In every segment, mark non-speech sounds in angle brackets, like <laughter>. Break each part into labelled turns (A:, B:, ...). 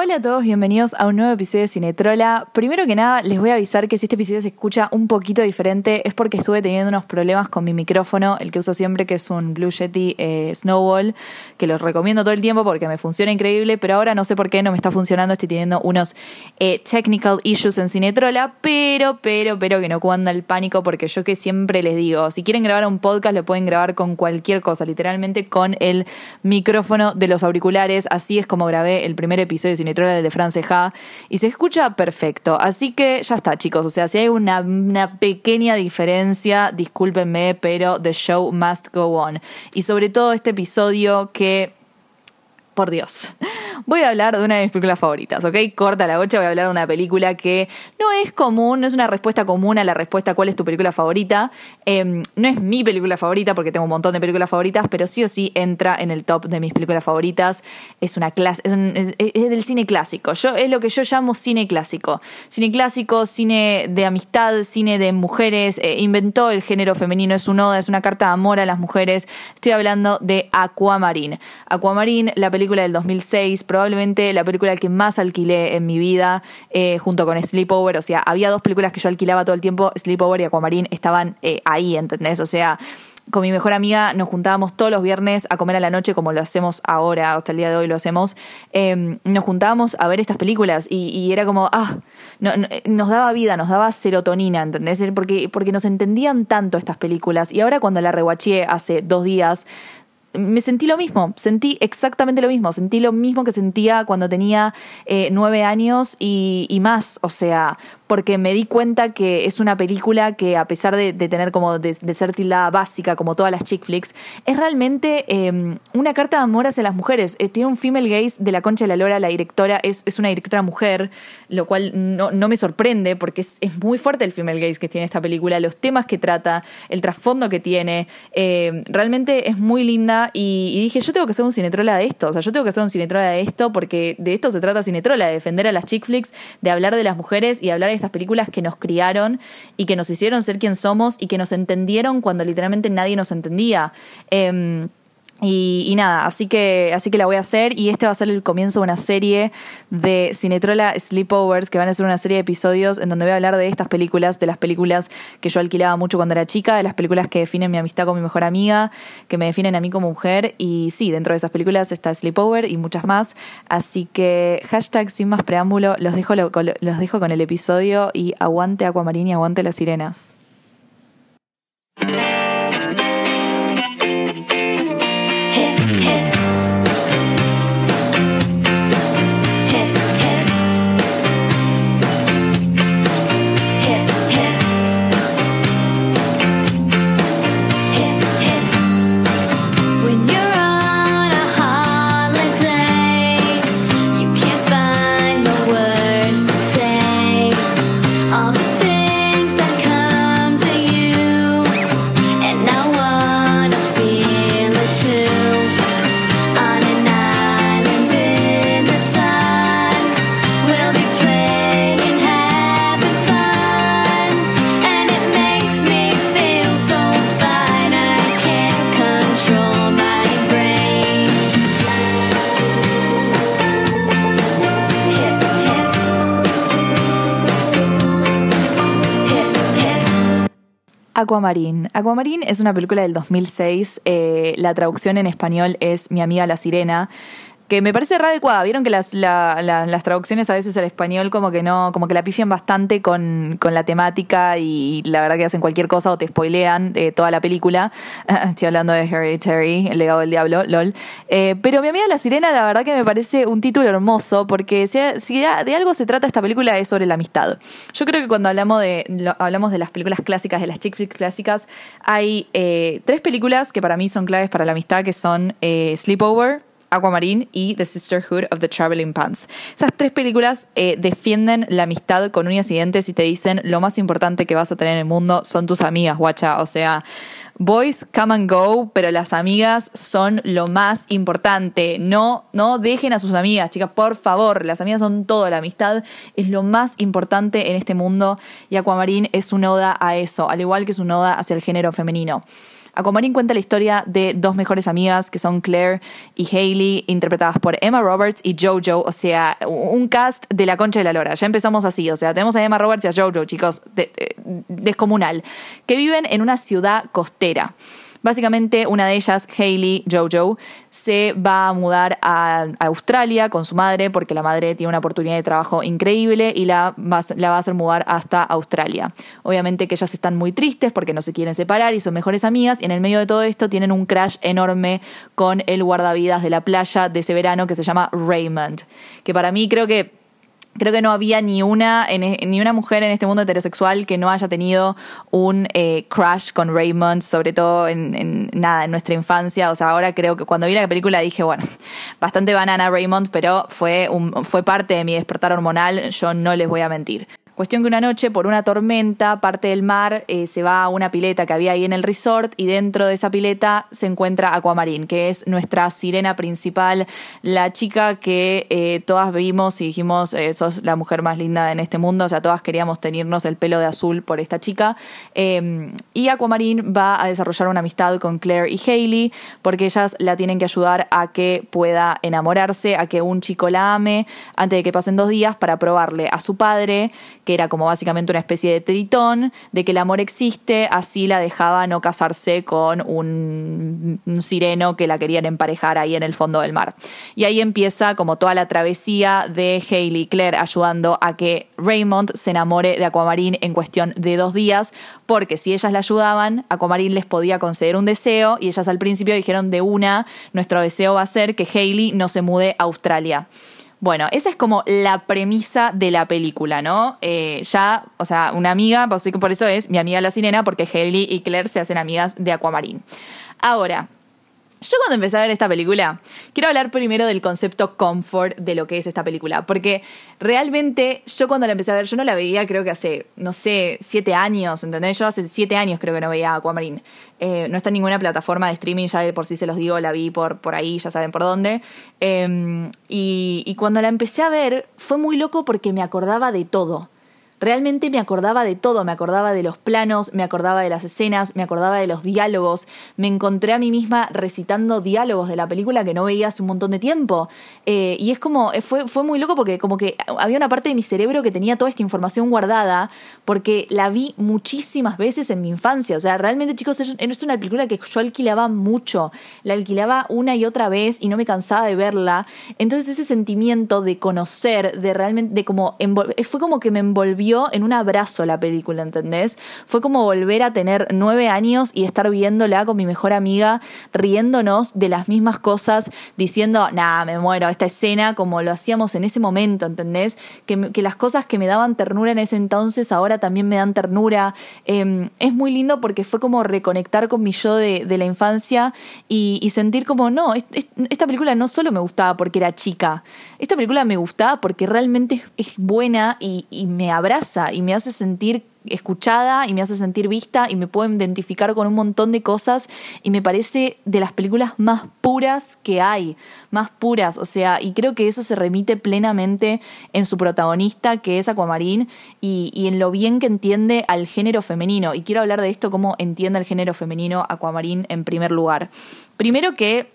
A: Hola a todos, bienvenidos a un nuevo episodio de Cinetrola. Primero que nada, les voy a avisar que si este episodio se escucha un poquito diferente es porque estuve teniendo unos problemas con mi micrófono, el que uso siempre, que es un Blue Yeti eh, Snowball, que los recomiendo todo el tiempo porque me funciona increíble, pero ahora no sé por qué no me está funcionando, estoy teniendo unos eh, technical issues en Cinetrola, pero, pero, pero que no cuanda el pánico porque yo que siempre les digo, si quieren grabar un podcast lo pueden grabar con cualquier cosa, literalmente con el micrófono de los auriculares, así es como grabé el primer episodio de De France Ja y se escucha perfecto. Así que ya está, chicos. O sea, si hay una, una pequeña diferencia, discúlpenme, pero the show must go on. Y sobre todo este episodio que por Dios. Voy a hablar de una de mis películas favoritas, ¿ok? Corta la bocha, voy a hablar de una película que no es común, no es una respuesta común a la respuesta cuál es tu película favorita. Eh, no es mi película favorita porque tengo un montón de películas favoritas, pero sí o sí entra en el top de mis películas favoritas. Es una clase, es del cine clásico. Yo, es lo que yo llamo cine clásico. Cine clásico, cine de amistad, cine de mujeres. eh, inventó el género femenino, es un oda, es una carta de amor a las mujeres. Estoy hablando de Aquamarine. Aquamarine, la película del 2006, probablemente la película que más alquilé en mi vida, eh, junto con Sleepover. O sea, había dos películas que yo alquilaba todo el tiempo, Sleepover y Aquamarine estaban eh, ahí, ¿entendés? O sea, con mi mejor amiga nos juntábamos todos los viernes a comer a la noche, como lo hacemos ahora, hasta el día de hoy lo hacemos. Eh, nos juntábamos a ver estas películas y, era como, ah, no- nos daba vida, nos daba serotonina, ¿entendés? Porque, porque nos entendían tanto estas películas. Y ahora cuando la rewatché hace dos días, me sentí lo mismo, sentí exactamente lo mismo, sentí lo mismo que sentía cuando tenía eh, nueve años y, y más, o sea, porque me di cuenta que es una película que a pesar de, de tener como de, de ser tildada básica como todas las chick flicks, es realmente eh, una carta de amor hacia las mujeres. Eh, tiene un female gaze de la concha de la lora, la directora es, es una directora mujer, lo cual no, no me sorprende porque es, es muy fuerte el female gaze que tiene esta película, los temas que trata, el trasfondo que tiene, eh, realmente es muy linda y, y dije, yo tengo que hacer un cinetrola de esto, o sea, yo tengo que hacer un cinetrola de esto porque de esto se trata cinetrola, de defender a las chick flicks, de hablar de las mujeres y hablar de estas películas que nos criaron y que nos hicieron ser quien somos y que nos entendieron cuando literalmente nadie nos entendía. Em, y, nada, así que, así que la voy a hacer. Y este va a ser el comienzo de una serie de Cinetrola Sleepovers que van a ser una serie de episodios en donde voy a hablar de estas películas, de las películas que yo alquilaba mucho cuando era chica, de las películas que definen mi amistad con mi mejor amiga, que me definen a mí como mujer. Y sí, dentro de esas películas está Sleepover y muchas más, así que hashtag sin más preámbulo, los dejo, los dejo con el episodio y aguante Aquamarine y aguante las sirenas. Aquamarine. Aquamarine es una película del 2006. eh, la traducción en español es Mi amiga la sirena. Que me parece re adecuada. Vieron que las, la- la- las traducciones a veces al español como que no, como que la pifian bastante con, con la temática y la verdad que hacen cualquier cosa o te spoilean eh, toda la película. <laughs> Estoy hablando de Hereditary, El legado del diablo, lol. Eh, pero Mi amiga la sirena, la verdad que me parece un título hermoso porque si, si de algo se trata esta película es sobre la amistad. Yo creo que cuando hablamos de, lo- hablamos de las películas clásicas, de las chick flicks clásicas, hay eh, tres películas que para mí son claves para la amistad, que son eh, Sleepover, Aquamarine y The Sisterhood of the Traveling Pants. Esas tres películas eh, defienden la amistad con uñas y dientes y te dicen lo más importante que vas a tener en el mundo son tus amigas, guacha. O sea, boys come and go, pero las amigas son lo más importante. No, no dejen a sus amigas, chicas, por favor. Las amigas son todo. La amistad es lo más importante en este mundo y Aquamarine es una oda a eso, al igual que es una oda hacia el género femenino. Aquamarine cuenta la historia de dos mejores amigas que son Claire y Hailey, interpretadas por Emma Roberts y JoJo, o sea, un cast de la concha de la lora. Ya empezamos así, o sea, tenemos a Emma Roberts y a JoJo, chicos, de- de- descomunal, que viven en una ciudad costera. Básicamente, una de ellas, Hailey Jojo, se va a mudar a, Australia con su madre porque la madre tiene una oportunidad de trabajo increíble y la va a hacer mudar hasta Australia. Obviamente que ellas están muy tristes porque no se quieren separar y son mejores amigas y en el medio de todo esto tienen un crash enorme con el guardavidas de la playa de ese verano que se llama Raymond. Que para mí creo que Creo que no había ni una, en- ni una mujer en este mundo heterosexual que no haya tenido un eh, crush con Raymond, sobre todo en, en- nada, en nuestra infancia. O sea, ahora creo que cuando vi la película dije, bueno, <laughs> bastante banana Raymond, pero fue, un, fue parte de mi despertar hormonal, yo no les voy a mentir. Cuestión que una noche, por una tormenta, parte del mar eh, se va a una pileta que había ahí en el resort y dentro de esa pileta se encuentra Aquamarine, que es nuestra sirena principal, la chica que eh, todas vimos y dijimos, eh, sos la mujer más linda en este mundo, o sea, todas queríamos tenernos el pelo de azul por esta chica. Eh, y Aquamarine va a desarrollar una amistad con Claire y Hailey, porque ellas la tienen que ayudar a que pueda enamorarse, a que un chico la ame, antes de que pasen dos días, para probarle a su padre, que era como básicamente una especie de tritón, de que el amor existe, así la dejaba no casarse con un, sireno que la querían emparejar ahí en el fondo del mar. Y ahí empieza como toda la travesía de Hailey y Claire ayudando a que Raymond se enamore de Aquamarine en cuestión de dos días, porque si ellas la ayudaban, Aquamarine les podía conceder un deseo y ellas al principio dijeron de una, nuestro deseo va a ser que Hailey no se mude a Australia. Bueno, esa es como la premisa de la película, ¿no? Eh, ya, o sea, una amiga, por eso es mi amiga la sirena, porque Hailey y Claire se hacen amigas de Aquamarine. Ahora, yo cuando empecé a ver esta película, quiero hablar primero del concepto comfort de lo que es esta película, porque realmente yo cuando la empecé a ver, yo no la veía creo que hace, no sé, siete años, ¿entendés? Yo hace siete años creo que no veía Aquamarine. Eh, no está en ninguna plataforma de streaming, ya de por sí se los digo, la vi por, por ahí, ya saben por dónde. Y, y cuando la empecé a ver, fue muy loco porque me acordaba de todo. Realmente me acordaba de todo, me acordaba de los planos, me acordaba de las escenas, me acordaba de los diálogos, me encontré a mí misma recitando diálogos de la película que no veía hace un montón de tiempo. Eh, y es como, eh, fue, fue muy loco porque como que había una parte de mi cerebro que tenía toda esta información guardada porque la vi muchísimas veces en mi infancia. O sea, realmente chicos, es una película que yo alquilaba mucho, la alquilaba una y otra vez y no me cansaba de verla. Entonces ese sentimiento de conocer, de realmente, de como, fue como que me envolvió en un abrazo la película, ¿entendés? Fue como volver a tener nueve años y estar viéndola con mi mejor amiga, riéndonos de las mismas cosas, diciendo, nah, me muero, esta escena, como lo hacíamos en ese momento, ¿entendés? Que, las cosas que me daban ternura en ese entonces ahora también me dan ternura. Eh, es muy lindo porque fue como reconectar con mi yo de, la infancia y, sentir como, no, es- es- esta película no solo me gustaba porque era chica, esta película me gustaba porque realmente es, es buena y, y me abraza y me hace sentir escuchada y me hace sentir vista y me puedo identificar con un montón de cosas y me parece de las películas más puras que hay, más puras, o sea, y creo que eso se remite plenamente en su protagonista que es Aquamarine y, en lo bien que entiende al género femenino y quiero hablar de esto, cómo entiende el género femenino Aquamarine en primer lugar. Primero que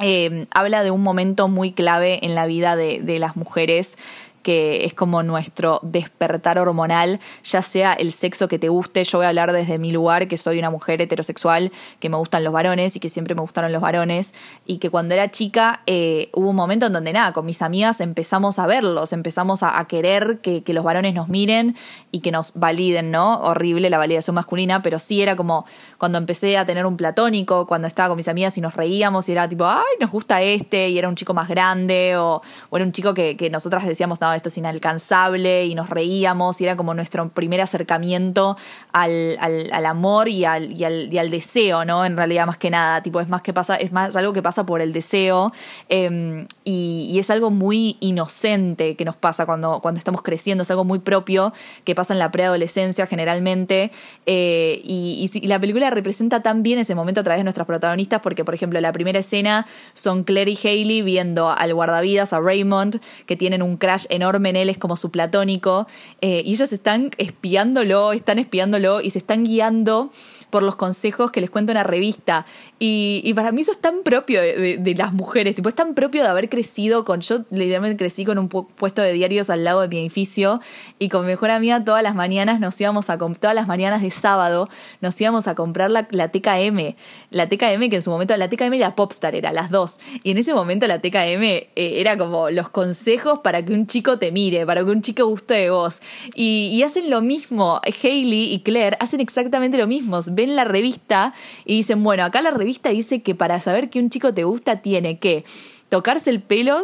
A: eh, habla de un momento muy clave en la vida de las mujeres que es como nuestro despertar hormonal, ya sea el sexo que te guste, yo voy a hablar desde mi lugar, que soy una mujer heterosexual, que me gustan los varones y que siempre me gustaron los varones, y que cuando era chica eh, hubo un momento en donde nada, con mis amigas empezamos a verlos, empezamos a, querer que, que los varones nos miren y que nos validen, ¿no? Horrible la validación masculina, pero sí era como cuando empecé a tener un platónico, cuando estaba con mis amigas y nos reíamos y era tipo, ay, nos gusta este, y era un chico más grande, o, o era un chico que, que nosotras decíamos, no, esto es inalcanzable y nos reíamos y era como nuestro primer acercamiento al, al- amor y al, y, al, deseo, ¿no? En realidad más que nada, tipo, es más que pasa, es más algo que pasa por el deseo eh, y, es algo muy inocente que nos pasa cuando, cuando estamos creciendo, es algo muy propio que pasa en la preadolescencia generalmente eh, y, la película representa tan bien ese momento a través de nuestras protagonistas porque, por ejemplo, la primera escena son Claire y Hailey viendo al guardavidas, a Raymond, que tienen un crash enorme en él, es como su platónico, eh, y ellas están espiándolo, están espiándolo y se están guiando por los consejos que les cuenta una revista. Y, para mí eso es tan propio de, las mujeres, tipo, es tan propio de haber crecido con. Yo literalmente crecí con un pu- puesto de diarios al lado de mi edificio y con mi mejor amiga todas las mañanas nos íbamos a todas las mañanas de sábado nos íbamos a comprar la, la TKM. La TKM que en su momento, la TKM y la Popstar era, las dos. Y en ese momento la TKM eh, era como los consejos para que un chico te mire, para que un chico guste de vos. Y, y hacen lo mismo, Hailey y Claire hacen exactamente lo mismo. Ven la revista y dicen, bueno, acá la revista dice que para saber que un chico te gusta tiene que tocarse el pelo,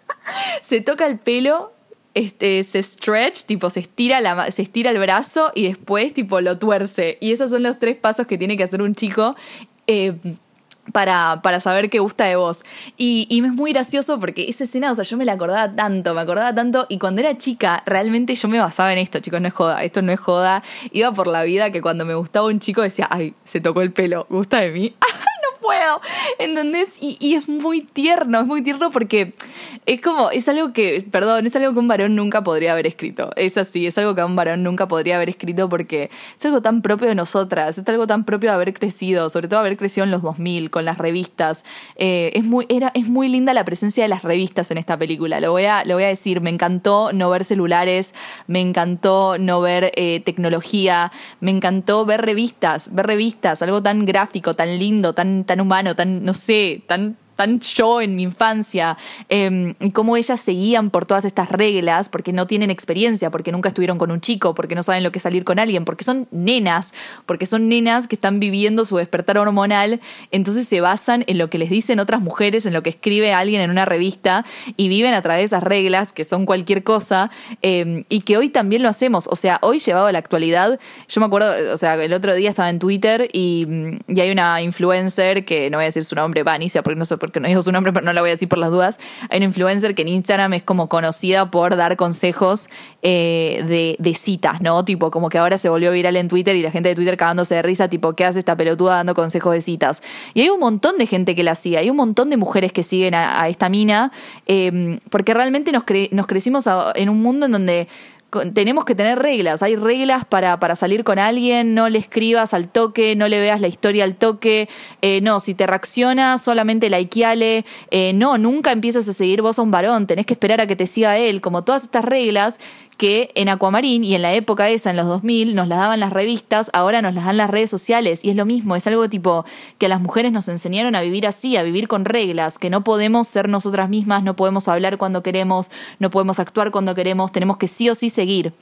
A: <laughs> se, toca el pelo, este, se stretch, tipo se estira, la, se estira el brazo y después tipo lo tuerce. Y esos son los tres pasos que tiene que hacer un chico. eh, para, para saber qué gusta de vos. Y, y es muy gracioso porque esa escena, o sea, yo me la acordaba tanto, me acordaba tanto, y cuando era chica, realmente yo me basaba en esto, chicos, no es joda, esto no es joda. Iba por la vida que cuando me gustaba un chico decía, ay, se tocó el pelo, gusta de mí. <laughs> puedo. ¿Entendés? Y, y es muy tierno, es muy tierno porque es como, es algo que, perdón, es algo que un varón nunca podría haber escrito. Es así, es algo que un varón nunca podría haber escrito porque es algo tan propio de nosotras, es algo tan propio de haber crecido, sobre todo haber crecido en los 2000 con las revistas. Eh, es, muy, era, es muy linda la presencia de las revistas en esta película, lo voy a, lo voy a decir, me encantó no ver celulares, me encantó no ver eh, tecnología, me encantó ver revistas, ver revistas, algo tan gráfico, tan lindo, tan humano, tan, no sé, tan tan yo en mi infancia, eh, cómo ellas seguían por todas estas reglas, porque no tienen experiencia, porque nunca estuvieron con un chico, porque no saben lo que es salir con alguien, porque son nenas, porque son nenas que están viviendo su despertar hormonal, entonces se basan en lo que les dicen otras mujeres, en lo que escribe alguien en una revista, y viven a través de esas reglas, que son cualquier cosa, eh, y que hoy también lo hacemos, o sea, hoy llevado a la actualidad, yo me acuerdo, o sea, el otro día estaba en Twitter y, y hay una influencer, que no voy a decir su nombre, Vanicia, porque no sé porque no dijo su nombre, pero no la voy a decir por las dudas. Hay una influencer que en Instagram es como conocida por dar consejos eh, de, citas, ¿no? Tipo, como que ahora se volvió viral en Twitter y la gente de Twitter cagándose de risa, tipo, ¿qué hace esta pelotuda dando consejos de citas? Y hay un montón de gente que la sigue, hay un montón de mujeres que siguen a, esta mina, eh, porque realmente nos, cre- nos crecimos en un mundo en donde tenemos que tener reglas. Hay reglas para, para salir con alguien, no le escribas al toque, no le veas la historia al toque, eh, no, si te reacciona, solamente likeale, eh, no, nunca empieces a seguir vos a un varón, tenés que esperar a que te siga él, como todas estas reglas que en Aquamarín y en la época esa, en los 2000, nos las daban las revistas, ahora nos las dan las redes sociales y es lo mismo, es algo tipo que a las mujeres nos enseñaron a vivir así, a vivir con reglas, que no podemos ser nosotras mismas, no podemos hablar cuando queremos, no podemos actuar cuando queremos, tenemos que sí o sí seguir.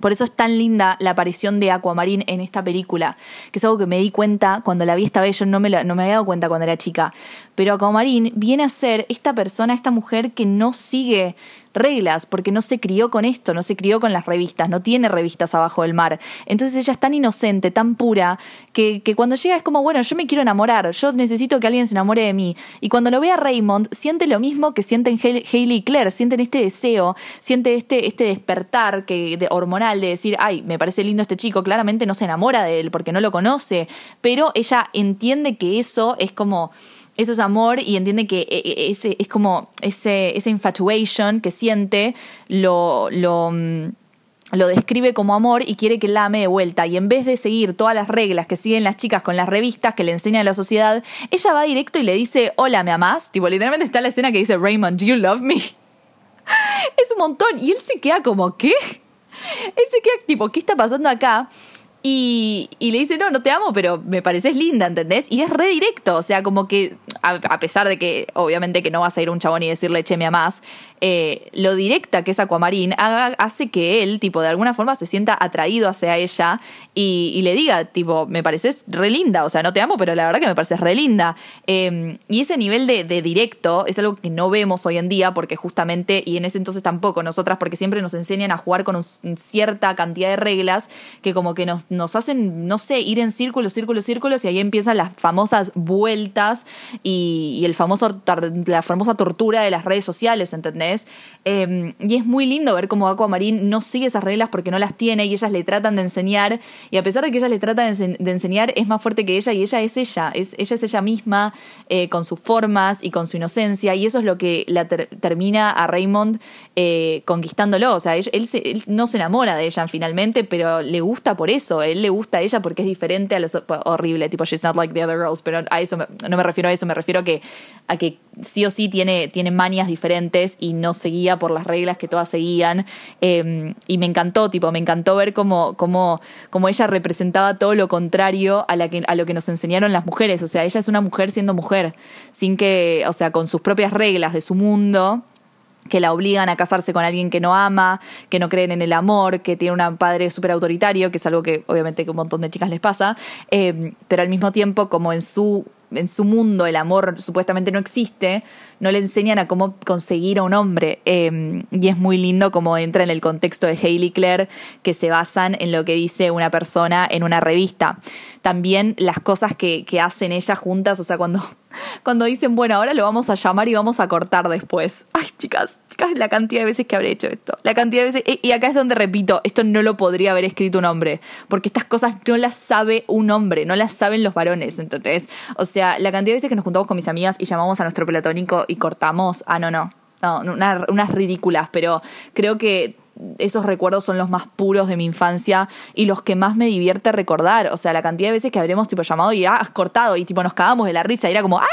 A: Por eso es tan linda la aparición de Aquamarine en esta película, que es algo que me di cuenta cuando la vi esta vez, yo no me, no me había dado cuenta cuando era chica. Pero Aquamarine viene a ser esta persona, esta mujer que no sigue reglas, porque no se crió con esto, no se crió con las revistas, no tiene revistas abajo del mar. Entonces ella es tan inocente, tan pura, que, que cuando llega es como, bueno, yo me quiero enamorar, yo necesito que alguien se enamore de mí. Y cuando lo ve a Raymond, siente lo mismo que sienten Hailey y Claire, sienten este deseo, siente este, este despertar que, de, hormonal de decir, ay, me parece lindo este chico, claramente no se enamora de él porque no lo conoce, pero ella entiende que eso es como eso es amor y entiende que eh, eh, ese es como ese, esa infatuation que siente lo, lo, mm, lo describe como amor y quiere que la ame de vuelta. Y en vez de seguir todas las reglas que siguen las chicas con las revistas que le enseña la sociedad, ella va directo y le dice, hola, ¿me amás? Tipo, literalmente está la escena que dice, Raymond, do you love me? <laughs> es un montón. Y él se queda como, ¿qué? Él se queda tipo, ¿qué está pasando acá? Y, le dice, no, no te amo, pero me pareces linda, ¿entendés? Y es re directo, o sea, como que, a, pesar de que obviamente que no vas a ir un chabón y decirle, che, me amás, eh, lo directa que es Aquamarine haga- hace que él, tipo, de alguna forma se sienta atraído hacia ella y, le diga, tipo, me pareces re linda, o sea, no te amo, pero la verdad que me pareces re linda. Eh, y ese nivel de, de directo es algo que no vemos hoy en día porque justamente, y en ese entonces tampoco nosotras, porque siempre nos enseñan a jugar con un- cierta cantidad de reglas que como que nos, nos hacen, no sé, ir en círculos, círculos, círculos y ahí empiezan las famosas vueltas y, el famoso, la famosa tortura de las redes sociales, ¿entendés? Eh, y es muy lindo ver cómo Aquamarine no sigue esas reglas porque no las tiene y ellas le tratan de enseñar y a pesar de que ellas le tratan de, ense- de enseñar es más fuerte que ella y ella es ella, es, ella es ella misma eh, con sus formas y con su inocencia y eso es lo que la ter- termina a Raymond eh, conquistándolo, o sea, él se- él no se enamora de ella finalmente, pero le gusta por eso, él le gusta a ella porque es diferente a los horrible, tipo she's not like the other girls, pero a eso me- no me refiero a eso, me refiero a que a que sí o sí tiene, tiene manias diferentes y no seguía por las reglas que todas seguían. Eh, y me encantó, tipo, me encantó ver cómo, cómo, cómo ella representaba todo lo contrario a, la que, a lo que nos enseñaron las mujeres. O sea, ella es una mujer siendo mujer, sin que, o sea, con sus propias reglas de su mundo que la obligan a casarse con alguien que no ama, que no creen en el amor, que tiene un padre súper autoritario, que es algo que obviamente que un montón de chicas les pasa, eh, pero al mismo tiempo como en su, en su mundo el amor supuestamente no existe, no le enseñan a cómo conseguir a un hombre. eh, y es muy lindo como entra en el contexto de Hailey Claire, que se basan en lo que dice una persona en una revista. También las cosas que, que hacen ellas juntas, o sea, cuando, <laughs> cuando dicen, bueno, ahora lo vamos a llamar y vamos a cortar después. <laughs> Ay, chicas, chicas, la cantidad de veces que habré hecho esto. La cantidad de veces. Y y acá es donde repito, esto no lo podría haber escrito un hombre. Porque estas cosas no las sabe un hombre, no las saben los varones. Entonces, o sea, la cantidad de veces que nos juntamos con mis amigas y llamamos a nuestro platónico y cortamos. Ah, no, no. No, una- unas ridículas, pero creo que esos recuerdos son los más puros de mi infancia y los que más me divierte recordar. O sea, la cantidad de veces que habremos tipo llamado y ah, has cortado y tipo nos cagábamos de la risa y era como ¡ah!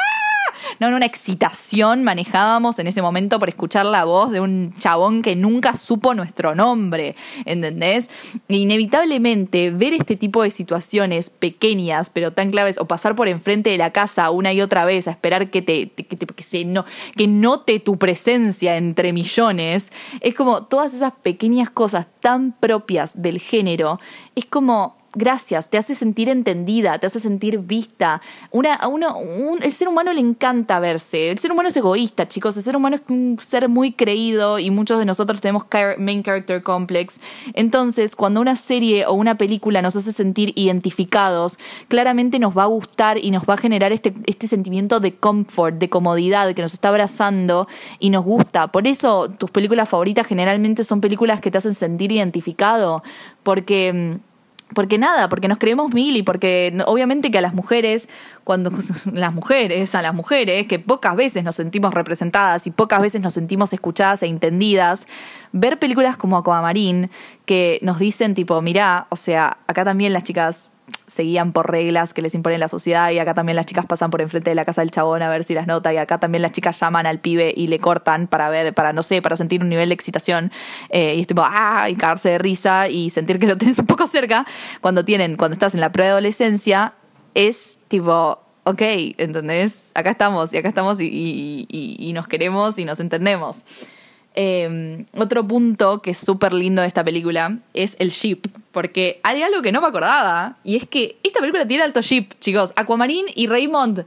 A: No, no, una excitación manejábamos en ese momento por escuchar la voz de un chabón que nunca supo nuestro nombre, ¿entendés? E inevitablemente ver este tipo de situaciones pequeñas pero tan claves o pasar por enfrente de la casa una y otra vez a esperar que te, que, te- que se no, que note tu presencia entre millones, es como todas esas pequeñas cosas tan propias del género, es como gracias, te hace sentir entendida, te hace sentir vista. Una, a uno, un- el ser humano le encanta verse. El ser humano es egoísta, chicos. El ser humano es un ser muy creído y muchos de nosotros tenemos main character complex. Entonces, cuando una serie o una película nos hace sentir identificados, claramente nos va a gustar y nos va a generar este, este sentimiento de comfort, de comodidad, que nos está abrazando y nos gusta. Por eso tus películas favoritas generalmente son películas que te hacen sentir identificado, porque... porque nada, porque nos creemos mil y porque obviamente que a las mujeres, cuando <laughs> las mujeres, a las mujeres, que pocas veces nos sentimos representadas y pocas veces nos sentimos escuchadas e entendidas, ver películas como Aquamarine que nos dicen tipo, mirá, o sea, acá también las chicas se guían por reglas que les impone la sociedad y acá también las chicas pasan por enfrente de la casa del chabón a ver si las nota y acá también las chicas llaman al pibe y le cortan para ver, para no sé, para sentir un nivel de excitación eh, y es tipo, ah, y cagarse de risa y sentir que lo tienes un poco cerca cuando tienen, cuando estás en la preadolescencia es tipo, ok, ¿entendés? Acá estamos y acá estamos y, nos queremos y nos entendemos. Eh, otro punto que es súper lindo de esta película es el ship, porque hay algo que no me acordaba, y es que esta película tiene alto ship, chicos. Aquamarine y Raymond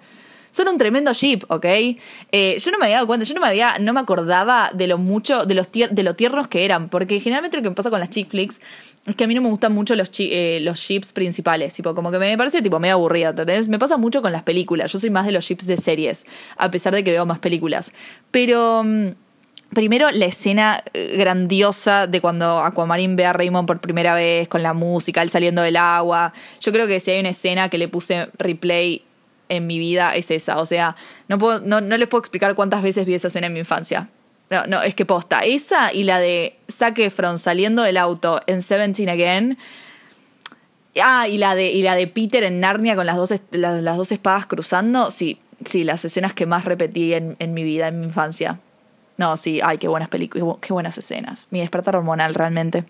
A: son un tremendo ship, ¿ok? Eh, yo no me había dado cuenta, yo no me había, no me acordaba de lo mucho, de los tier- de lo tiernos que eran, porque generalmente lo que me pasa con las chick flicks es que a mí no me gustan mucho los, chi- eh, los ships principales, tipo, como que me parece tipo medio aburrida, ¿entendés? Me pasa mucho con las películas, yo soy más de los ships de series, a pesar de que veo más películas. Pero... Primero, la escena eh, grandiosa de cuando Aquamarine ve a Raymond por primera vez, con la música, él saliendo del agua. Yo creo que si hay una escena que le puse replay en mi vida, es esa. O sea, no, no, no les puedo explicar cuántas veces vi esa escena en mi infancia. No, no, es que posta. Esa y la de Zac Efron saliendo del auto en Seventeen Again. Ah, y la de, y la de Peter en Narnia con las dos, las dos espadas cruzando. Sí, sí, las escenas que más repetí en, en mi vida, en mi infancia. No, sí, ay, qué buenas películas, qué buenas escenas. Mi despertar hormonal, realmente.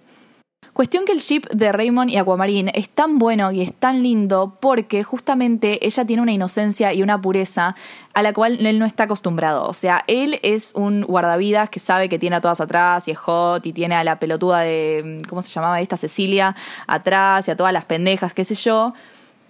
A: Cuestión que el ship de Raymond y Aquamarine es tan bueno y es tan lindo porque justamente ella tiene una inocencia y una pureza a la cual él no está acostumbrado. O sea, él es un guardavidas que sabe que tiene a todas atrás y es hot y tiene a la pelotuda de, ¿cómo se llamaba esta? Cecilia atrás y a todas las pendejas, qué sé yo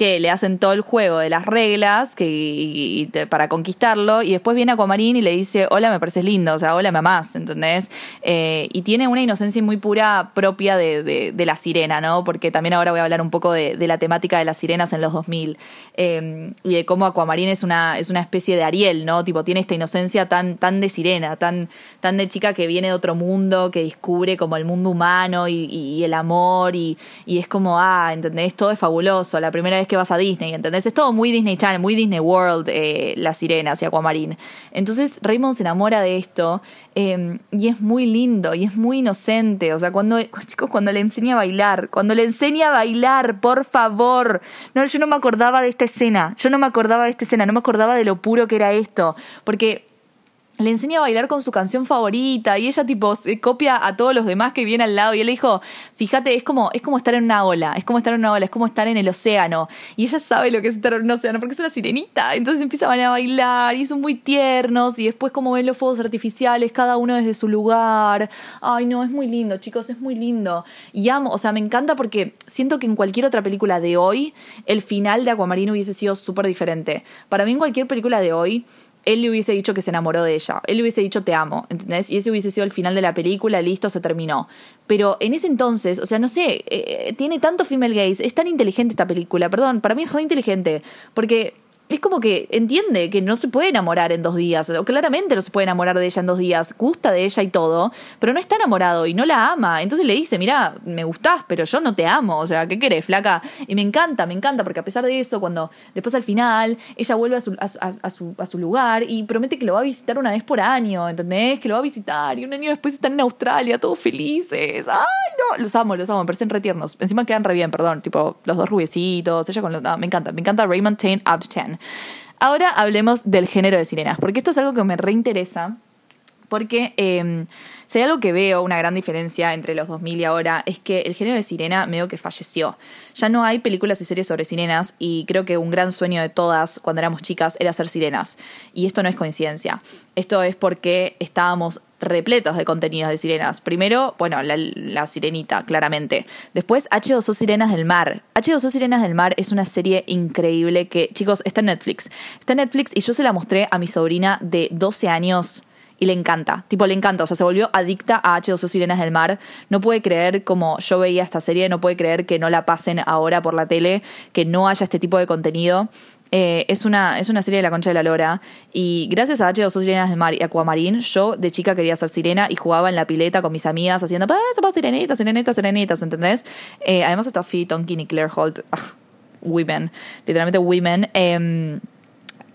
A: que le hacen todo el juego de las reglas que, para conquistarlo y después viene Aquamarine y le dice, hola, me pareces lindo, o sea, hola, me amás, ¿entendés? Eh, y tiene una inocencia muy pura propia de, la sirena, ¿no? Porque también ahora voy a hablar un poco de, la temática de las sirenas en los 2000 eh, y de cómo Aquamarine es una, es una especie de Ariel, ¿no? Tipo, tiene esta inocencia tan, tan de sirena, tan, tan de chica que viene de otro mundo, que descubre como el mundo humano y, el amor y, y es como, ah, ¿entendés? Todo es fabuloso, la primera vez que vas a Disney, ¿entendés? Es todo muy Disney Channel, muy Disney World, eh, las sirenas y. Entonces Raymond se enamora de esto eh, y es muy lindo y es muy inocente, o sea, cuando, <laughs> chicos, cuando le enseña a bailar, cuando le enseña a bailar, por favor. No, yo no me acordaba de esta escena, yo no me acordaba de esta escena, no me acordaba de lo puro que era esto, porque le enseña a bailar con su canción favorita y ella tipo se copia a todos los demás que vienen al lado y él le dijo, fíjate, es como, es como estar en una ola, es como estar en una ola, es como estar en el océano y ella sabe lo que es estar en un océano porque es una sirenita, entonces empiezan a bailar y son muy tiernos y después como ven los fuegos artificiales, cada uno desde su lugar, ay no, es muy lindo chicos, es muy lindo. Y amo, o sea, me encanta porque siento que en cualquier otra película de hoy el final de Aquamarine hubiese sido súper diferente, para mí en cualquier película de hoy él le hubiese dicho que se enamoró de ella. Él le hubiese dicho te amo, ¿entendés? Y ese hubiese sido el final de la película, listo, se terminó. Pero en ese entonces, o sea, no sé, eh, tiene tanto female gaze, es tan inteligente esta película, perdón, para mí es re inteligente, porque es como que entiende que no se puede enamorar en dos días, o claramente no se puede enamorar de ella en dos días, gusta de ella y todo, pero no está enamorado y no la ama. Entonces le dice, mira, me gustás, pero yo no te amo, o sea, ¿qué querés, flaca? Y me encanta, me encanta, porque a pesar de eso, cuando después al final ella vuelve a su, a, su- a su, lugar y promete que lo va a visitar una vez por año, ¿entendés? Que lo va a visitar y un año después están en Australia, todos felices. ¡Ay, no! Los amo, los amo, me parecen re tiernos. Encima quedan re bien, perdón, tipo los dos rubiecitos, ella con los... no, me encanta, me encanta Raymond 10 out of 10. Ahora hablemos del género de sirenas, porque esto es algo que me reinteresa. Porque eh, si hay algo que veo, una gran diferencia entre los 2000 y ahora, es que el género de sirena medio que falleció. Ya no hay películas y series sobre sirenas y creo que un gran sueño de todas cuando éramos chicas era ser sirenas. Y esto no es coincidencia. Esto es porque estábamos repletos de contenidos de sirenas. Primero, bueno, la, la sirenita, claramente. Después, H2O Sirenas del Mar. H2O Sirenas del Mar es una serie increíble que, chicos, está en Netflix. Está en Netflix y yo se la mostré a mi sobrina de 12 años y le encanta, tipo le encanta, o sea, se volvió adicta a H2O Sirenas del Mar. No puede creer como yo veía esta serie, no puede creer que no la pasen ahora por la tele, que no haya este tipo de contenido. Eh, es, una, es una serie de la concha de la lora y gracias a H2O Sirenas del Mar y Aquamarine, yo de chica quería ser sirena y jugaba en la pileta con mis amigas haciendo "Ah, somos sirenitas, sirenitas, sirenitas, ¿entendés? Eh, además está Phoebe Tonkin y Claire Holt, ah, women, literalmente women. Em,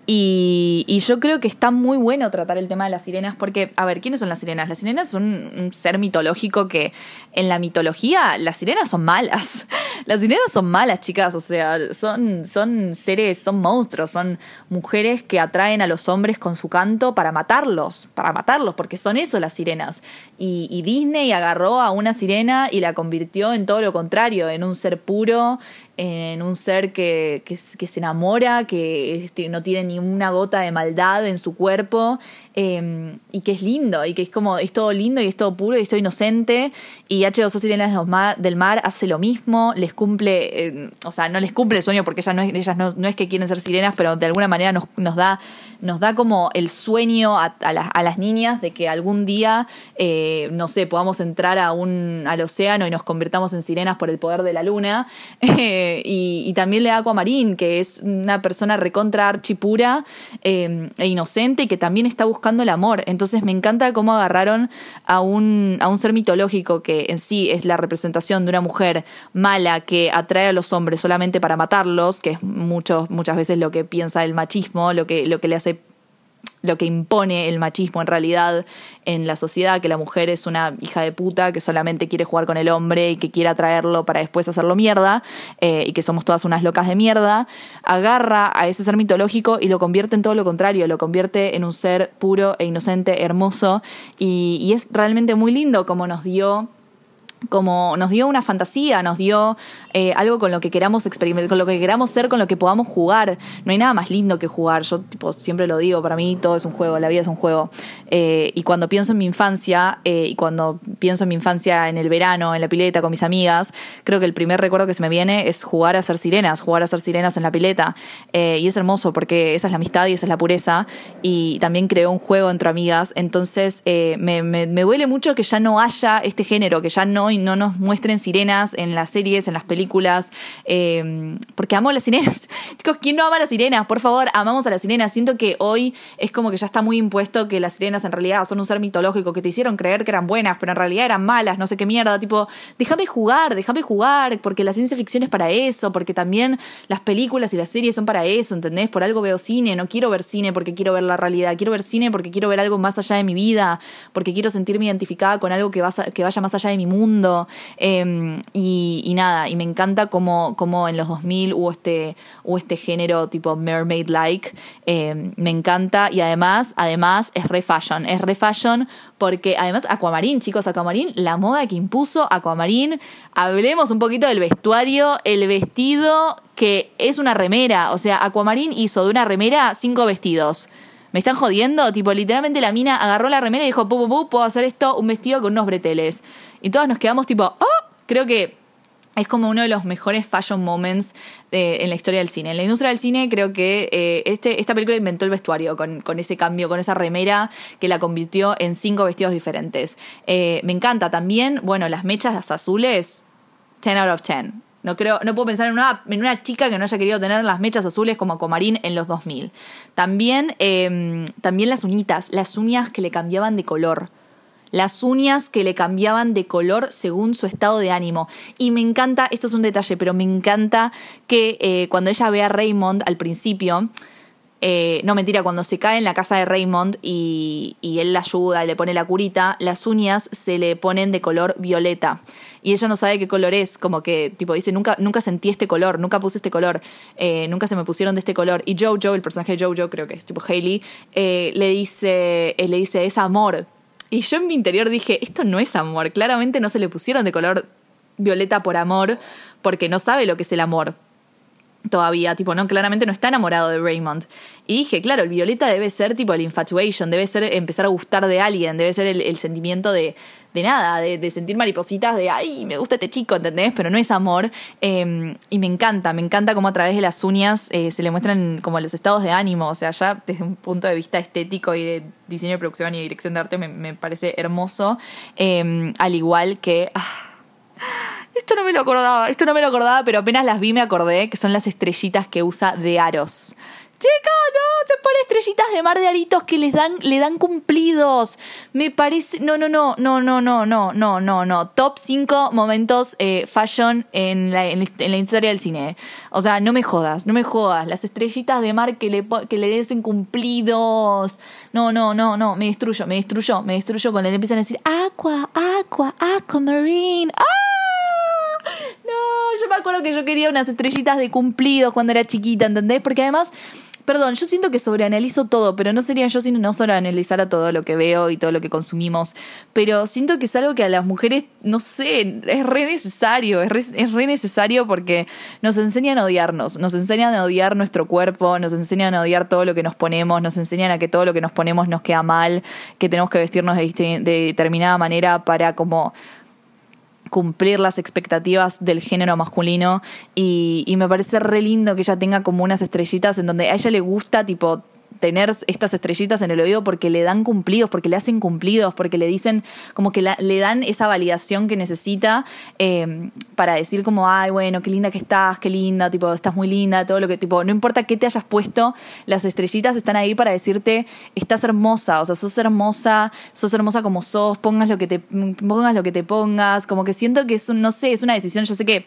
A: y, y yo creo que está muy bueno tratar el tema de las sirenas porque, a ver, ¿quiénes son las sirenas? Las sirenas son un ser mitológico que en la mitología las sirenas son malas. <laughs> Las sirenas son malas, chicas, o sea, son, son seres, son monstruos, son mujeres que atraen a los hombres con su canto para matarlos, para matarlos, porque son eso las sirenas. Y, y Disney agarró a una sirena y la convirtió en todo lo contrario, en un ser puro, en un ser que, que, se enamora, que este, no tiene ni una gota de maldad en su cuerpo eh, y que es lindo y que es como es todo lindo y es todo puro y es todo inocente y H2O Sirenas del Mar- hace lo mismo, les cumple, eh, o sea, no les cumple el sueño porque ellas no es, ellas no, no es que quieren ser sirenas, pero de alguna manera nos, nos da nos da como el sueño a, a las, a las niñas de que algún día, eh, no sé, podamos entrar a un, al océano y nos convirtamos en sirenas por el poder de la luna. <laughs> Eh, y, también le da a Aquamarine, que es una persona recontra archipura eh, e inocente y que también está buscando el amor. Entonces me encanta cómo agarraron a un, a un ser mitológico que en sí es la representación de una mujer mala que atrae a los hombres solamente para matarlos, que es muchos, muchas veces lo que piensa el machismo, lo que, lo que le hace lo que impone el machismo en realidad en la sociedad, que la mujer es una hija de puta que solamente quiere jugar con el hombre y que quiere atraerlo para después hacerlo mierda, eh, y que somos todas unas locas de mierda, agarra a ese ser mitológico y lo convierte en todo lo contrario, lo convierte en un ser puro e inocente, hermoso, y, y es realmente muy lindo como nos dio como nos dio una fantasía, nos dio eh, algo con lo que queramos experimentar, con lo que queramos ser, con lo que podamos jugar. No hay nada más lindo que jugar. Yo tipo, siempre lo digo, para mí todo es un juego, la vida es un juego. Eh, y cuando pienso en mi infancia, eh, y cuando pienso en mi infancia en el verano, en la pileta con mis amigas, creo que el primer recuerdo que se me viene es jugar a ser sirenas, jugar a ser sirenas en la pileta. y es hermoso porque esa es la amistad y esa es la pureza. Y también creó un juego entre amigas. Entonces me duele mucho que ya no haya este género, que ya no y no nos muestren sirenas en las series, en las películas, eh, porque amo las sirenas. <laughs> Chicos, ¿quién no ama las sirenas? Por favor, amamos a las sirenas. Siento que hoy es como que ya está muy impuesto que las sirenas en realidad son un ser mitológico, que te hicieron creer que eran buenas, pero en realidad eran malas, no sé qué mierda. Tipo, déjame jugar, déjame jugar, porque la ciencia ficción es para eso, porque también las películas y las series son para eso, ¿entendés? Por algo veo cine, no quiero ver cine porque quiero ver la realidad, quiero ver cine porque quiero ver algo más allá de mi vida, porque quiero sentirme identificada con algo que vaya más allá de mi mundo. Em, y, nada, y me encanta como, como en los 2000 hubo este, hubo este género tipo mermaid-like. Em, me encanta y además, además es re fashion. Es re fashion porque además Aquamarine, chicos, Aquamarine, la moda que impuso Aquamarine. Hablemos un poquito del vestuario, el vestido que es una remera. O sea, Aquamarine hizo de una remera cinco vestidos. ¿Me están jodiendo? Tipo, literalmente la mina agarró la remera y dijo, pu, pu, pu, puedo hacer esto, un vestido con unos breteles. Y todos nos quedamos tipo, oh, creo que es como uno de los mejores fashion moments eh, en la historia del cine. En la industria del cine creo que eh, este, esta película inventó el vestuario con, con, ese cambio, con esa remera que la convirtió en cinco vestidos diferentes. Eh, me encanta también, bueno, las mechas azules, 10 out of 10. No, creo, no puedo pensar en una, en una chica que no haya querido tener las mechas azules como Aquamarín en los 2000. También, em, también las uñitas, las uñas que le cambiaban de color las uñas que le cambiaban de color según su estado de ánimo. Y me encanta, esto es un detalle, pero me encanta que eh, cuando ella ve a Raymond al principio, eh, no mentira, cuando se cae en la casa de Raymond y, él la ayuda, le pone la curita, las uñas se le ponen de color violeta. Y ella no sabe qué color es, como que tipo dice, nunca, nunca sentí este color, nunca puse este color, eh, nunca se me pusieron de este color. Y Jojo, el personaje Jojo, creo que es tipo Hailey, le, dice, le dice, es amor, y yo en mi interior dije, esto no es amor, claramente no se le pusieron de color violeta por amor, porque no sabe lo que es el amor todavía, tipo, no, claramente no está enamorado de Raymond. Y dije, claro, el violeta debe ser tipo el infatuation, debe ser empezar a gustar de alguien, debe ser el, sentimiento de, de nada, de, sentir maripositas, de, ay, me gusta este chico, ¿entendés? Pero no es amor. Em, y me encanta, me encanta cómo a través de las uñas eh, se le muestran como los estados de ánimo, o sea, ya desde un punto de vista estético y de diseño de producción y dirección de arte me, parece hermoso, em, al igual que... Ah, <laughs> esto no me lo acordaba, esto no me lo acordaba, pero apenas las vi me acordé que son las estrellitas que usa de aros. Chica, no, se pone estrellitas de mar de aritos que les dan, le dan cumplidos. Me parece. No, no, no, no, no, no, no, no, no, no. Top 5 momentos eh, fashion en la, historia del cine. O sea, no me jodas, no me jodas. Las estrellitas de mar que le, que le den cumplidos. No, no, no, no. Me destruyo, me destruyo, me destruyo cuando le empiezan a decir Aqua, Aqua, Aquamarine. ¡Ah! Que yo quería unas estrellitas de cumplidos cuando era chiquita, ¿entendés? Porque además Perdón, yo siento que sobreanalizo todo, pero no sería yo si no sobreanalizara todo lo que veo y todo lo que consumimos. Pero siento que es algo que a las mujeres, no sé, es re necesario, es re, necesario porque nos enseñan a odiarnos, nos enseñan a odiar nuestro cuerpo, nos enseñan a odiar todo lo que nos ponemos, nos enseñan a que todo lo que nos ponemos nos queda mal, que tenemos que vestirnos de determinada manera para como cumplir las expectativas del género masculino y, y, me parece re lindo que ella tenga como unas estrellitas en donde a ella le gusta tipo tener estas estrellitas en el oído porque le dan cumplidos, porque le hacen cumplidos, porque le dicen como que le dan esa validación que necesita eh, para decir como, ay, bueno, qué linda que estás, qué linda, tipo, estás muy linda, todo lo que, tipo, no importa qué te hayas puesto, las estrellitas están ahí para decirte, estás hermosa, o sea, sos hermosa, sos hermosa como sos, pongas lo que te, pongas lo que te pongas, como que siento que es un, no sé, es una decisión, yo sé que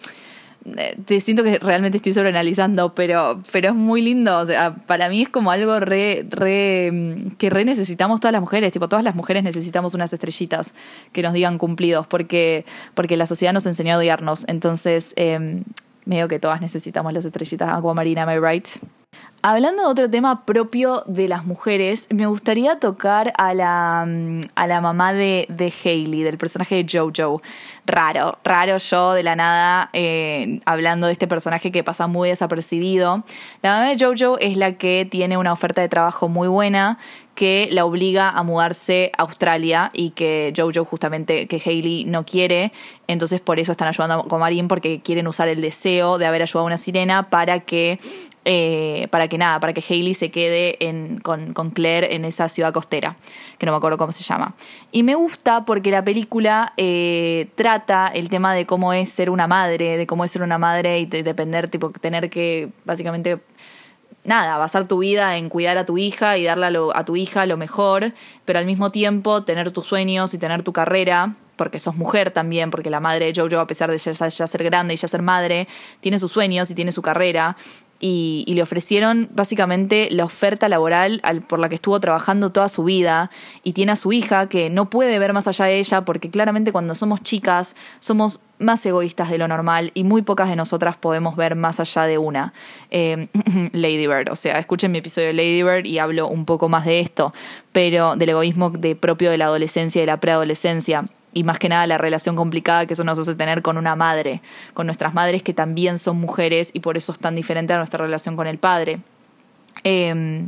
A: te siento que realmente estoy sobreanalizando, pero, pero es muy lindo. O sea, para mí es como algo re, re, mm, que re necesitamos todas las mujeres. Tipo, todas las mujeres necesitamos unas estrellitas que nos digan cumplidos, porque, porque la sociedad nos enseñó a odiarnos. Entonces, eh, medio que todas necesitamos las estrellitas Aquamarina, am I right? Hablando de otro tema propio de las mujeres, me gustaría tocar a la, mm, a la mamá de, de Hailey, del personaje de Jojo. Raro, raro yo de la nada eh, hablando de este personaje que pasa muy desapercibido. La mamá de Jojo es la que tiene una oferta de trabajo muy buena que la obliga a mudarse a Australia y que Jojo justamente, que Hailey no quiere, entonces por eso están ayudando con Marín porque quieren usar el deseo de haber ayudado a una sirena para que eh, para que nada, para que Hailey se quede con, Claire en esa ciudad costera, que no me acuerdo cómo se llama. Y me gusta porque la película eh, trata el tema de cómo es ser una madre, de cómo es ser una madre y de depender, tipo, tener que básicamente nada, basar tu vida en cuidar a tu hija y darle a, lo, a tu hija lo mejor, pero al mismo tiempo tener tus sueños y tener tu carrera porque sos mujer también, porque la madre de Jojo, a pesar de ya, ya, ser grande y ya ser madre, tiene sus sueños y tiene su carrera y, y, le ofrecieron básicamente la oferta laboral al, por la que estuvo trabajando toda su vida y tiene a su hija que no puede ver más allá de ella porque claramente cuando somos chicas somos más egoístas de lo normal y muy pocas de nosotras podemos ver más allá de una. Eh, <laughs> Lady Bird, o sea, escuchen mi episodio de Lady Bird y hablo un poco más de esto, pero del egoísmo de propio de la adolescencia y de la preadolescencia y más que nada la relación complicada que eso nos hace tener con una madre, con nuestras madres que también son mujeres y por eso es tan diferente a nuestra relación con el padre. Eh,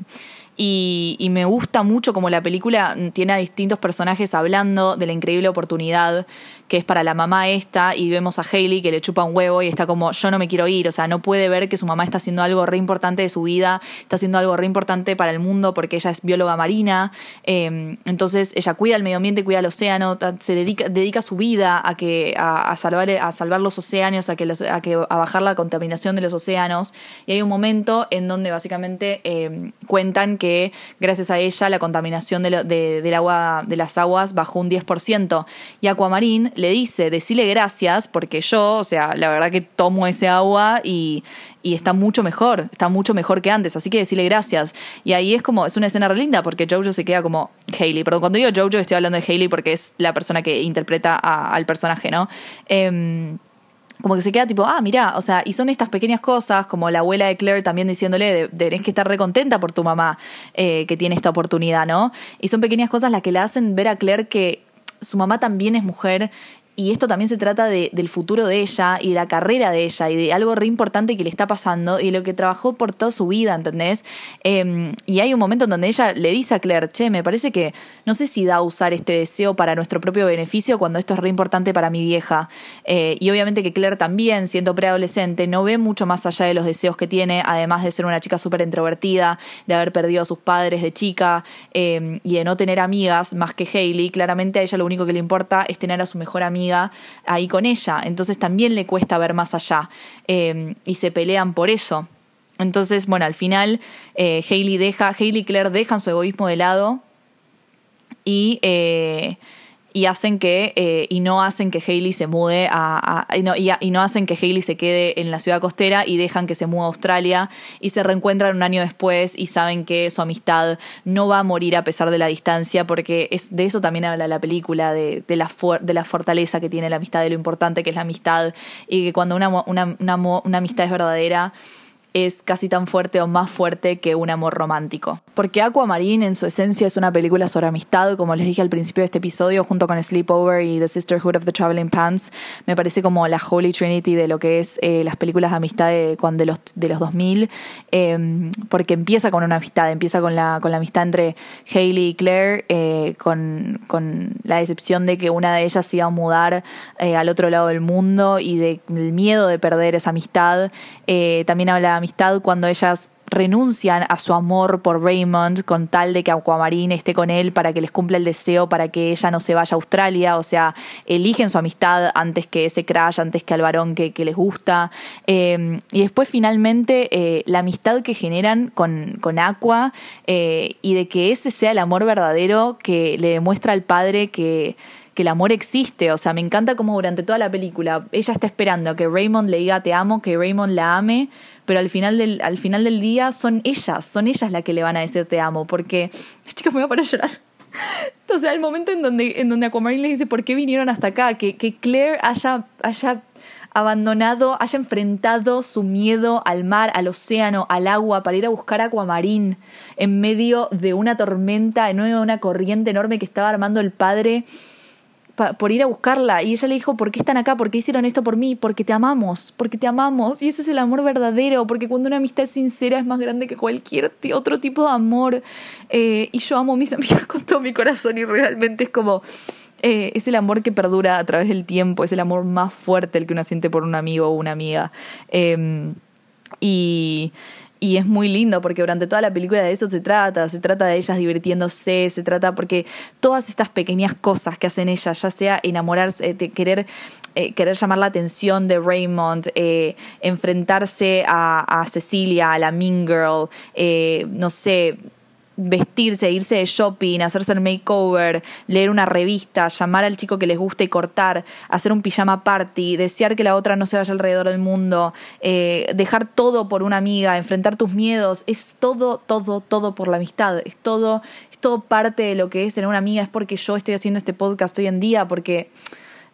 A: y, y, me gusta mucho como la película tiene a distintos personajes hablando de la increíble oportunidad que es para la mamá esta y vemos a Hailey que le chupa un huevo y está como yo no me quiero ir, o sea, no puede ver que su mamá está haciendo algo re importante de su vida, está haciendo algo re importante para el mundo porque ella es bióloga marina, eh, entonces ella cuida el medio ambiente, cuida el océano, se dedica, dedica su vida a que a, salvar a salvar los océanos, a que a que a bajar la contaminación de los océanos y hay un momento en donde básicamente eh, cuentan que gracias a ella la contaminación de del agua de las aguas bajó un 10% y Aquamarín le dice, decile gracias, porque yo, o sea, la verdad que tomo ese agua y, y está mucho mejor, está mucho mejor que antes, así que decirle gracias. Y ahí es como, es una escena re linda porque Jojo se queda como Hailey, pero cuando digo Jojo estoy hablando de Hailey porque es la persona que interpreta al personaje, ¿no? Eh, como que se queda tipo, ah, mira, o sea, y son estas pequeñas cosas, como la abuela de Claire también diciéndole, tenés que estar recontenta por tu mamá eh, que tiene esta oportunidad, ¿no? Y son pequeñas cosas las que le hacen ver a Claire que su mamá también es mujer y esto también se trata de, del futuro de ella y de la carrera de ella y de algo re importante que le está pasando y lo que trabajó por toda su vida, ¿entendés? Eh, y hay un momento en donde ella le dice a Claire, che, me parece que no sé si da a usar este deseo para nuestro propio beneficio cuando esto es re importante para mi vieja. Eh, y obviamente que Claire también, siendo preadolescente, no ve mucho más allá de los deseos que tiene, además de ser una chica súper introvertida, de haber perdido a sus padres de chica eh, y de no tener amigas más que Hailey. Claramente a ella lo único que le importa es tener a su mejor amiga ahí con ella. Entonces también le cuesta ver más allá eh, y se pelean por eso. Entonces, bueno, al final eh, Hailey deja, y Claire dejan su egoísmo de lado y eh, y hacen que eh, y no hacen que Hailey se mude a, y, no, hacen que Hailey se quede en la ciudad costera y dejan que se mude a Australia y se reencuentran un año después y saben que su amistad no va a morir a pesar de la distancia porque es de eso también habla la película de, de la, de la fortaleza que tiene la amistad de lo importante que es la amistad y que cuando una, una, una, una amistad es verdadera es casi tan fuerte o más fuerte que un amor romántico. Porque Aquamarine en su esencia es una película sobre amistad, como les dije al principio de este episodio, junto con Sleepover y The Sisterhood of the Traveling Pants, me parece como la Holy Trinity de lo que es eh, las películas de amistad de, de, los, de los 2000, eh, porque empieza con una amistad, empieza con la, con la amistad entre Hailey y Claire, eh, con, con, la decepción de que una de ellas se iba a mudar eh, al otro lado del mundo y del de, miedo de perder esa amistad. También habla amistad cuando ellas renuncian a su amor por Raymond con tal de que Aquamarine esté con él para que les cumpla el deseo para que ella no se vaya a Australia, o sea, eligen su amistad antes que ese crash, antes que al varón que, les gusta. Eh, y después finalmente eh, la amistad que generan con, con Aqua eh, y de que ese sea el amor verdadero que le demuestra al padre que que el amor existe. O sea, me encanta como durante toda la película ella está esperando a que Raymond le diga te amo, que Raymond la ame, pero al final del, al final del día son ellas, son ellas las que le van a decir te amo, porque, <laughs> chicos, me voy a parar a llorar. Sea, el momento en donde, en donde Aquamarine le dice por qué vinieron hasta acá, que, que Claire haya, haya abandonado, haya enfrentado su miedo al mar, al océano, al agua, para ir a buscar acuamarín en medio de una tormenta, en medio de una corriente enorme que estaba armando el padre por ir a buscarla. Y ella le dijo, ¿por qué están acá? ¿Por qué hicieron esto por mí? Porque te amamos, porque te amamos. Y ese es el amor verdadero, porque cuando una amistad es sincera es más grande que cualquier otro tipo de amor. Eh, y yo amo a mis <laughs> amigas con todo mi corazón y realmente es como... eh, es el amor que perdura a través del tiempo, es el amor más fuerte el que uno siente por un amigo o una amiga. Em, y, y es muy lindo porque durante toda la película de eso se trata, se trata de ellas divirtiéndose, se trata porque todas estas pequeñas cosas que hacen ellas, ya sea enamorarse, de querer, eh, querer llamar la atención de Raymond, eh, enfrentarse a, a Cecilia, a la Mean Girl, eh, no sé, vestirse, irse de shopping, hacerse el makeover, leer una revista, llamar al chico que les gusta y cortar, hacer un pijama party, desear que la otra no se vaya alrededor del mundo, eh, dejar todo por una amiga, enfrentar tus miedos, es todo, todo, todo por la amistad, es todo, es todo parte de lo que es tener una amiga, es porque yo estoy haciendo este podcast hoy en día, porque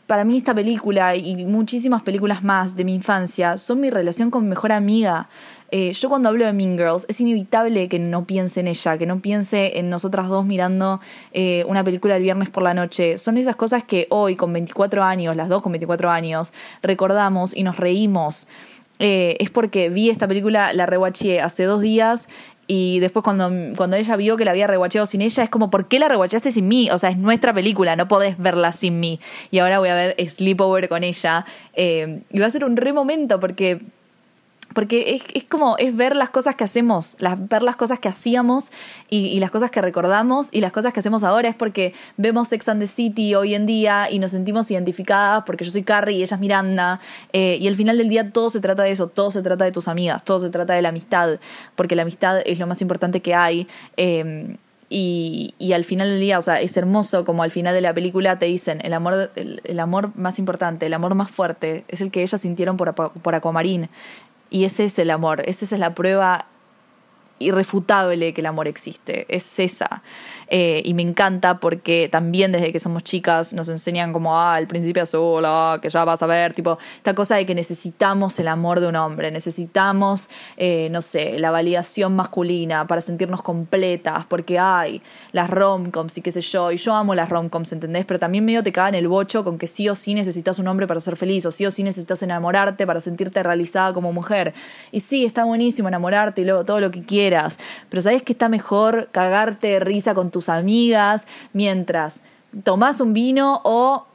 A: para mí esta película y muchísimas películas más de mi infancia son mi relación con mi mejor amiga. Eh, yo cuando hablo de Mean Girls es inevitable que no piense en ella, que no piense en nosotras dos mirando eh, una película el viernes por la noche. Son esas cosas que hoy con 24 años, las dos con 24 años, recordamos y nos reímos. Eh, es porque vi esta película, la rewatché hace dos días y después cuando, cuando ella vio que la había rewatchado sin ella, es como, ¿por qué la rewatchaste sin mí? O sea, es nuestra película, no podés verla sin mí. Y ahora voy a ver Sleepover con ella. eh, y va a ser un re momento porque porque es, es como, es ver las cosas que hacemos, las, ver las cosas que hacíamos y, y las cosas que recordamos y las cosas que hacemos ahora. Es porque vemos Sex and the City hoy en día y nos sentimos identificadas porque yo soy Carrie y ella es Miranda. eh, y al final del día todo se trata de eso, todo se trata de tus amigas, todo se trata de la amistad, porque la amistad es lo más importante que hay. eh, y, y al final del día, o sea, es hermoso como al final de la película te dicen, el amor, el, el amor más importante, el amor más fuerte, es el que ellas sintieron por, por Aquamarine. Y ese es el amor, esa es la prueba irrefutable que el amor existe, es esa. Eh, y me encanta porque también desde que somos chicas nos enseñan como, ah, el principio azul, ah, que ya vas a ver, tipo, esta cosa de que necesitamos el amor de un hombre, necesitamos, eh, no sé, la validación masculina para sentirnos completas, porque hay las romcoms y qué sé yo, y yo amo las romcoms, ¿entendés? Pero también medio te cagan el bocho con que sí o sí necesitas un hombre para ser feliz, o sí o sí necesitas enamorarte para sentirte realizada como mujer. Y sí, está buenísimo enamorarte y luego todo lo que quieras, pero ¿sabes que está mejor cagarte risa con tus amigas mientras tomás un vino o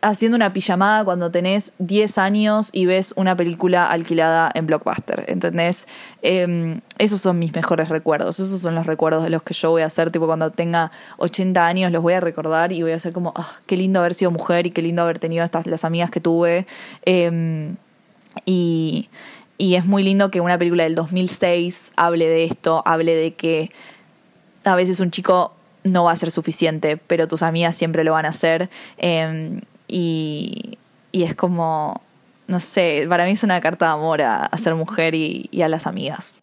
A: haciendo una pijamada cuando tenés 10 años y ves una película alquilada en Blockbuster, ¿entendés? Eh, esos son mis mejores recuerdos, esos son los recuerdos de los que yo voy a hacer, tipo cuando tenga 80 años los voy a recordar y voy a ser como, ah, qué lindo haber sido mujer y qué lindo haber tenido estas las amigas que tuve. Eh, y, y es muy lindo que una película del 2006 hable de esto, hable de que a veces un chico no va a ser suficiente, pero tus amigas siempre lo van a hacer. eh, y, es como, no sé, para mí es una carta de amor a, ser mujer y a las amigas.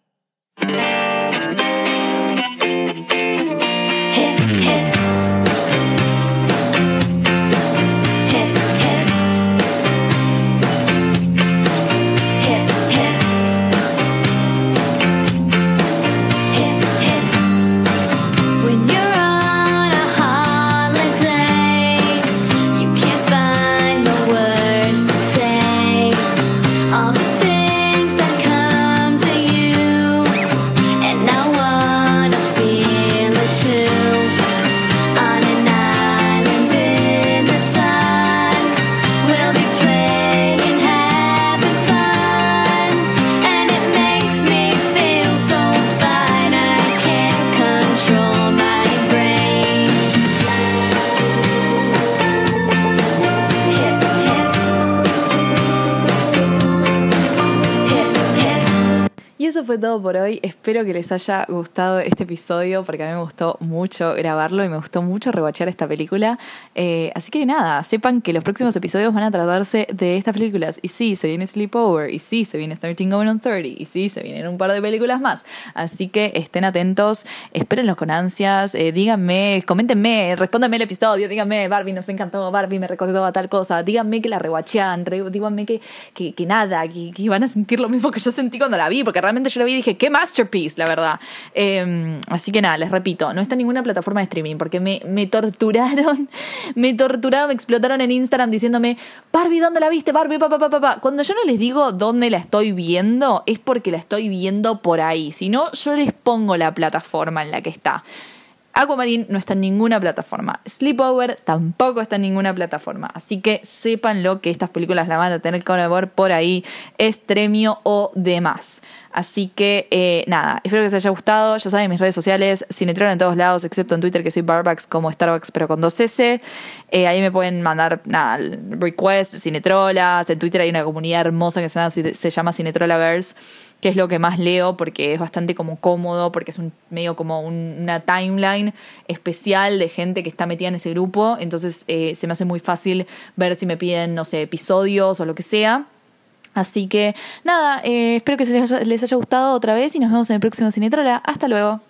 A: Fue todo por hoy. Espero que les haya gustado este episodio porque a mí me gustó mucho grabarlo y me gustó mucho rewatchar esta película. Eh, así que nada, sepan que los próximos episodios van a tratarse de estas películas. Y sí, se viene Sleepover. Y sí, se viene 13 Going on 30. Y sí, se vienen un par de películas más. Así que estén atentos, espérenlos con ansias. eh, díganme, coméntenme, respóndanme el episodio. Díganme, Barbie nos encantó, Barbie me recordó a tal cosa. Díganme que la rewatchean, re- díganme que, que, que nada, que, que van a sentir lo mismo que yo sentí cuando la vi, porque realmente yo la vi y dije, qué masterpiece, la verdad. Eh, así que nada, les repito, no está en ninguna plataforma de streaming, porque me, me torturaron, <laughs> me torturaron, me explotaron en Instagram diciéndome, Barbie, ¿dónde la viste? Barbie, papá, papá, papá. Cuando yo no les digo dónde la estoy viendo, es porque la estoy viendo por ahí. Si no, yo les pongo la plataforma en la que está. Aquamarine no está en ninguna plataforma. Sleepover tampoco está en ninguna plataforma. Así que sépanlo que estas películas la van a tener que ver por ahí, Estremio o demás. Así que eh, nada, espero que les haya gustado. Ya saben, mis redes sociales, Cinetrón en todos lados, excepto en Twitter, que soy Barbax como Starbucks, pero con dos S. Eh, ahí me pueden mandar nada, requests, Cinetrolas. En Twitter hay una comunidad hermosa que se llama, se llama Cinetrolaverse que es lo que más leo porque es bastante como cómodo, porque es un medio como un- una timeline especial de gente que está metida en ese grupo, entonces eh, se me hace muy fácil ver si me piden, no sé, episodios o lo que sea. Así que nada, eh, espero que les haya, les haya gustado otra vez y nos vemos en el próximo Cinetrola. Hasta luego.